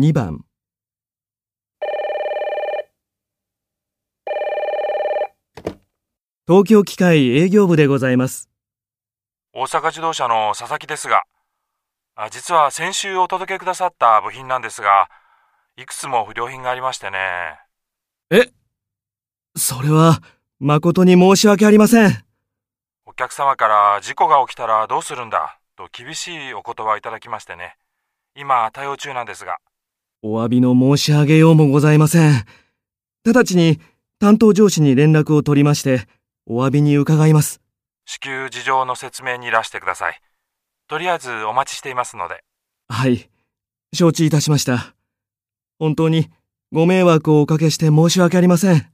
2番東京機械営業部でございます。大阪自動車の佐々木ですが、あ実は先週お届けくださった部品なんですが、いくつも不良品がありましてね。え？それは誠に申し訳ありません。お客様から事故が起きたらどうするんだ？と厳しいお言葉をいただきましてね。今対応中なんですが。お詫びの申し上げようもございません。直ちに担当上司に連絡を取りまして、お詫びに伺います。至急事情の説明にいらしてください。とりあえずお待ちしていますので。はい。承知いたしました。本当にご迷惑をおかけして申し訳ありません。